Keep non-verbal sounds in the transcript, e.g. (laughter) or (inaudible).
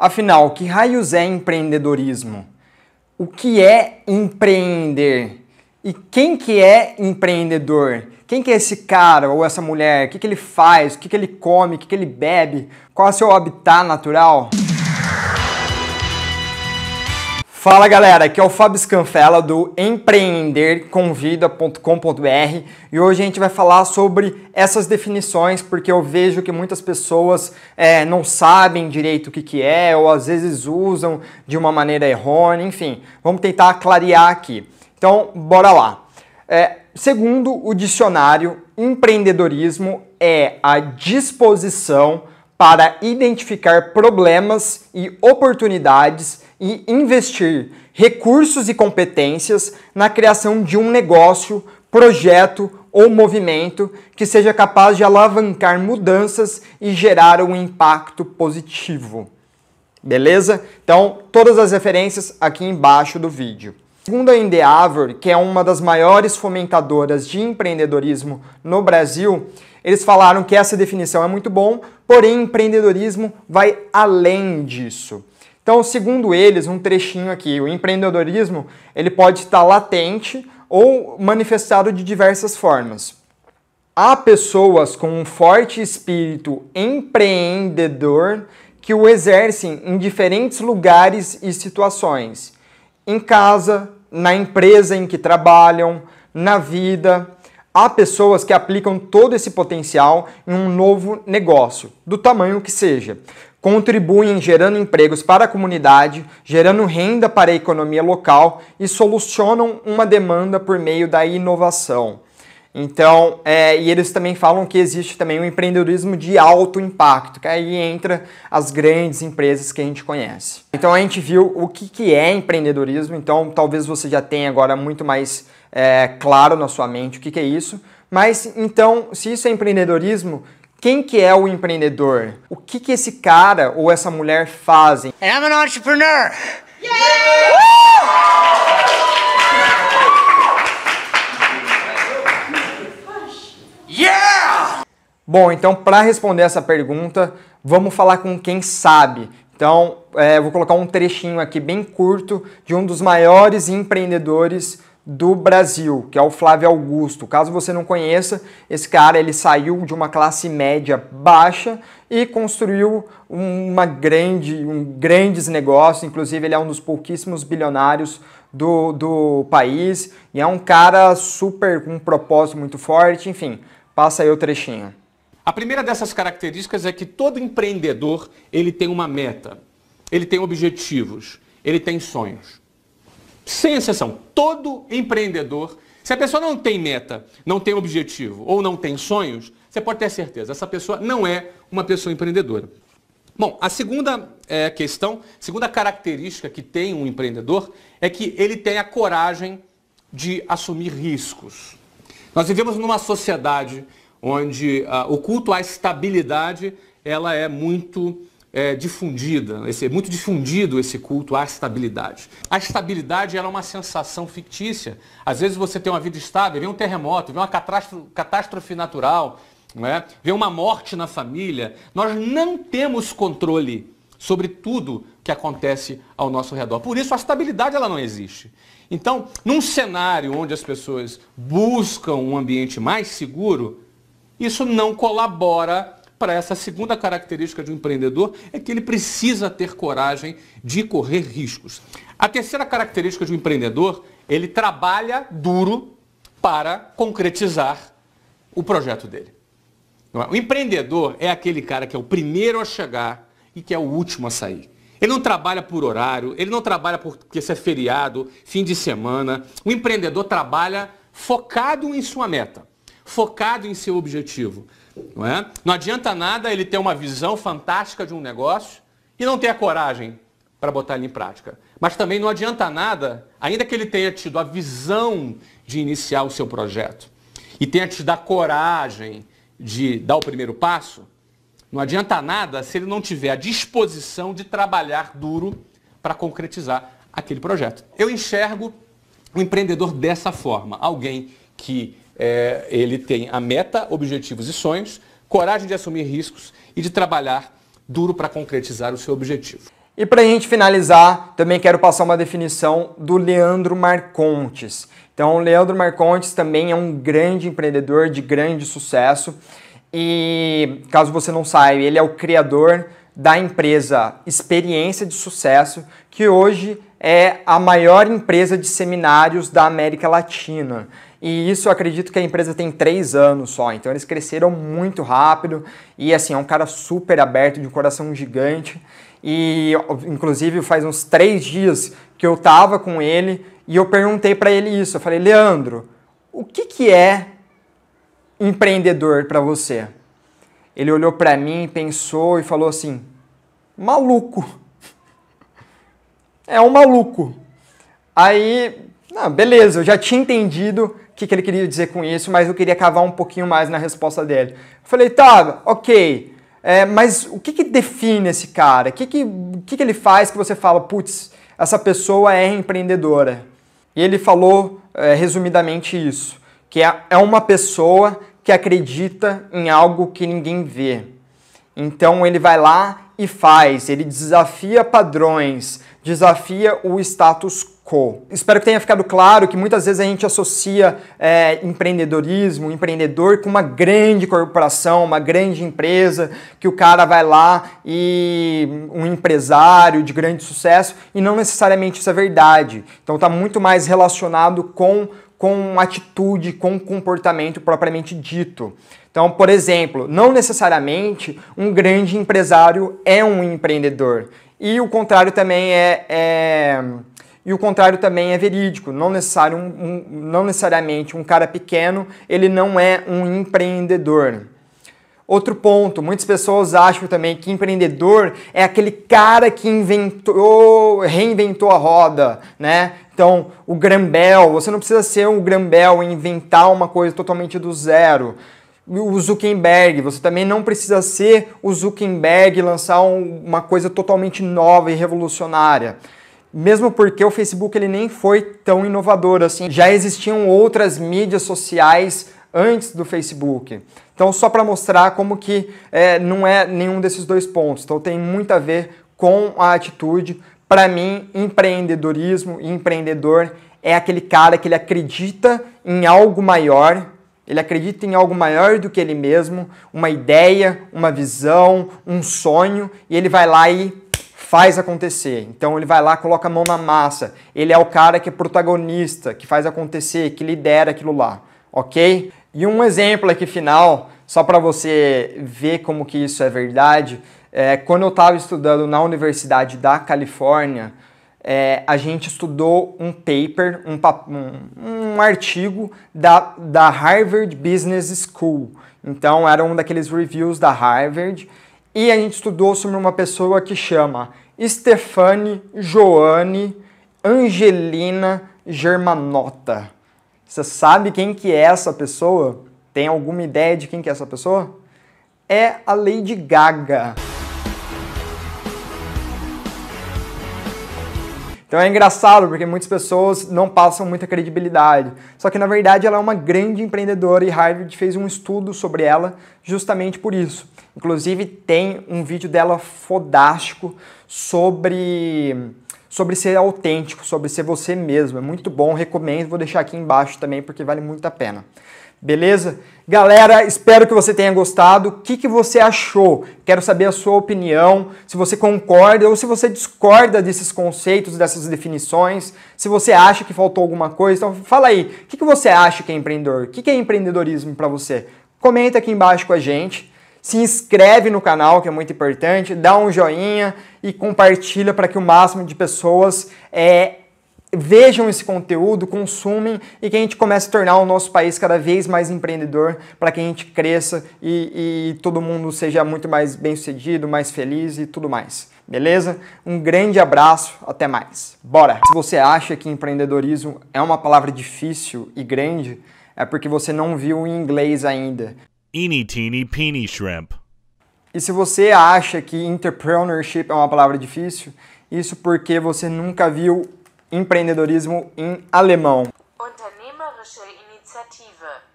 Afinal, que raios é empreendedorismo? O que é empreender? E quem que é empreendedor? Quem que é esse cara ou essa mulher? O que, que ele faz? O que, que ele come? O que, que ele bebe? Qual é o seu habitat natural? Fala galera, aqui é o Fábio Scanfella do empreenderconvida.com.br e hoje a gente vai falar sobre essas definições porque eu vejo que muitas pessoas é, não sabem direito o que, que é ou às vezes usam de uma maneira errônea, enfim, vamos tentar clarear aqui. Então, bora lá. É, segundo o dicionário, empreendedorismo é a disposição para identificar problemas e oportunidades e investir recursos e competências na criação de um negócio, projeto ou movimento que seja capaz de alavancar mudanças e gerar um impacto positivo. Beleza? Então, todas as referências aqui embaixo do vídeo. Segundo a Endeavor, que é uma das maiores fomentadoras de empreendedorismo no Brasil, eles falaram que essa definição é muito bom, porém empreendedorismo vai além disso. Então, segundo eles, um trechinho aqui, o empreendedorismo ele pode estar latente ou manifestado de diversas formas. Há pessoas com um forte espírito empreendedor que o exercem em diferentes lugares e situações. Em casa, na empresa em que trabalham, na vida. Há pessoas que aplicam todo esse potencial em um novo negócio, do tamanho que seja. Contribuem gerando empregos para a comunidade, gerando renda para a economia local e solucionam uma demanda por meio da inovação. Então, é, e eles também falam que existe também um empreendedorismo de alto impacto, que aí entra as grandes empresas que a gente conhece. Então a gente viu o que, que é empreendedorismo, então talvez você já tenha agora muito mais é, claro na sua mente o que, que é isso. Mas então, se isso é empreendedorismo, quem que é o empreendedor? O que, que esse cara ou essa mulher fazem? And I'm an entrepreneur! Yeah! Yeah! Bom, então para responder essa pergunta, vamos falar com quem sabe. Então, é, vou colocar um trechinho aqui bem curto de um dos maiores empreendedores do Brasil, que é o Flávio Augusto. Caso você não conheça, esse cara ele saiu de uma classe média baixa e construiu uma grande, um grandes negócios. Inclusive, ele é um dos pouquíssimos bilionários do, do país e é um cara super com um propósito muito forte. Enfim, passa aí o trechinho. A primeira dessas características é que todo empreendedor ele tem uma meta, ele tem objetivos, ele tem sonhos. Sem exceção, todo empreendedor, se a pessoa não tem meta, não tem objetivo ou não tem sonhos, você pode ter certeza, essa pessoa não é uma pessoa empreendedora. Bom, a segunda é, questão, segunda característica que tem um empreendedor é que ele tem a coragem de assumir riscos. Nós vivemos numa sociedade onde uh, o culto à estabilidade ela é muito é, difundida, esse, é muito difundido esse culto à estabilidade. A estabilidade ela é uma sensação fictícia. Às vezes você tem uma vida estável, vem um terremoto, vem uma catástrofe, catástrofe natural, não é? vem uma morte na família. Nós não temos controle sobre tudo que acontece ao nosso redor. Por isso a estabilidade ela não existe. Então, num cenário onde as pessoas buscam um ambiente mais seguro, isso não colabora para essa segunda característica de um empreendedor, é que ele precisa ter coragem de correr riscos. A terceira característica de um empreendedor, ele trabalha duro para concretizar o projeto dele. É? O empreendedor é aquele cara que é o primeiro a chegar e que é o último a sair. Ele não trabalha por horário, ele não trabalha porque isso é feriado, fim de semana. O empreendedor trabalha focado em sua meta focado em seu objetivo. Não, é? não adianta nada ele ter uma visão fantástica de um negócio e não ter a coragem para botar ele em prática. Mas também não adianta nada, ainda que ele tenha tido a visão de iniciar o seu projeto e tenha tido a coragem de dar o primeiro passo, não adianta nada se ele não tiver a disposição de trabalhar duro para concretizar aquele projeto. Eu enxergo o empreendedor dessa forma, alguém que é, ele tem a meta, objetivos e sonhos, coragem de assumir riscos e de trabalhar duro para concretizar o seu objetivo. E para a gente finalizar, também quero passar uma definição do Leandro Marcontes. Então, Leandro Marcontes também é um grande empreendedor de grande sucesso. E caso você não saiba, ele é o criador da empresa Experiência de Sucesso, que hoje é a maior empresa de seminários da América Latina. E isso eu acredito que a empresa tem três anos só, então eles cresceram muito rápido e assim, é um cara super aberto, de um coração gigante. E inclusive faz uns três dias que eu tava com ele e eu perguntei para ele isso. Eu falei, Leandro, o que, que é empreendedor para você? Ele olhou para mim, pensou e falou assim: maluco. (laughs) É um maluco. Aí, não, beleza, eu já tinha entendido que, que ele queria dizer com isso, mas eu queria cavar um pouquinho mais na resposta dele. Eu falei, tá, ok, é, mas o que, que define esse cara? O que, que, que, que ele faz que você fala, putz, essa pessoa é empreendedora? E ele falou é, resumidamente isso, que é, é uma pessoa que acredita em algo que ninguém vê. Então ele vai lá e faz, ele desafia padrões, desafia o status quo. Espero que tenha ficado claro que muitas vezes a gente associa é, empreendedorismo, empreendedor com uma grande corporação, uma grande empresa, que o cara vai lá e um empresário de grande sucesso, e não necessariamente isso é verdade. Então está muito mais relacionado com com atitude, com comportamento propriamente dito. Então, por exemplo, não necessariamente um grande empresário é um empreendedor. E o contrário também é, é e o contrário também é verídico. Não, necessário um, um, não necessariamente um cara pequeno ele não é um empreendedor. Outro ponto, muitas pessoas acham também que empreendedor é aquele cara que inventou, reinventou a roda, né? Então, o Grambel, você não precisa ser um Grambel e inventar uma coisa totalmente do zero. O Zuckerberg, você também não precisa ser o Zuckerberg e lançar um, uma coisa totalmente nova e revolucionária. Mesmo porque o Facebook ele nem foi tão inovador assim. Já existiam outras mídias sociais antes do Facebook. Então, só para mostrar como que é, não é nenhum desses dois pontos. Então, tem muito a ver com a atitude. Para mim, empreendedorismo e empreendedor é aquele cara que ele acredita em algo maior, ele acredita em algo maior do que ele mesmo, uma ideia, uma visão, um sonho, e ele vai lá e faz acontecer. Então ele vai lá, coloca a mão na massa. Ele é o cara que é protagonista, que faz acontecer, que lidera aquilo lá, ok? E um exemplo aqui final, só para você ver como que isso é verdade, é, quando eu estava estudando na Universidade da Califórnia, é, a gente estudou um paper, um, um, artigo da, da Harvard Business School. Então, era um daqueles reviews da Harvard. E a gente estudou sobre uma pessoa que chama Stefane Joane Angelina Germanota. Você sabe quem que é essa pessoa? Tem alguma ideia de quem que é essa pessoa? É a Lady Gaga. Então é engraçado porque muitas pessoas não passam muita credibilidade. Só que na verdade ela é uma grande empreendedora e Harvard fez um estudo sobre ela justamente por isso. Inclusive tem um vídeo dela fodástico sobre sobre ser autêntico, sobre ser você mesmo. É muito bom, recomendo, vou deixar aqui embaixo também porque vale muito a pena. Beleza? Galera, espero que você tenha gostado. O que, que você achou? Quero saber a sua opinião, se você concorda ou se você discorda desses conceitos, dessas definições, se você acha que faltou alguma coisa. Então, fala aí, o que, que você acha que é empreendedor? O que, que é empreendedorismo para você? Comenta aqui embaixo com a gente se inscreve no canal, que é muito importante, dá um joinha e compartilha para que o máximo de pessoas é, vejam esse conteúdo, consumem e que a gente comece a tornar o nosso país cada vez mais empreendedor, para que a gente cresça e, e todo mundo seja muito mais bem sucedido, mais feliz e tudo mais. Beleza? Um grande abraço, até mais. Bora! Se você acha que empreendedorismo é uma palavra difícil e grande, é porque você não viu em inglês ainda. Eeny teeny peeny shrimp. E se você acha que entrepreneurship é uma palavra difícil, isso porque você nunca viu empreendedorismo em alemão. Unternehmerische Initiative.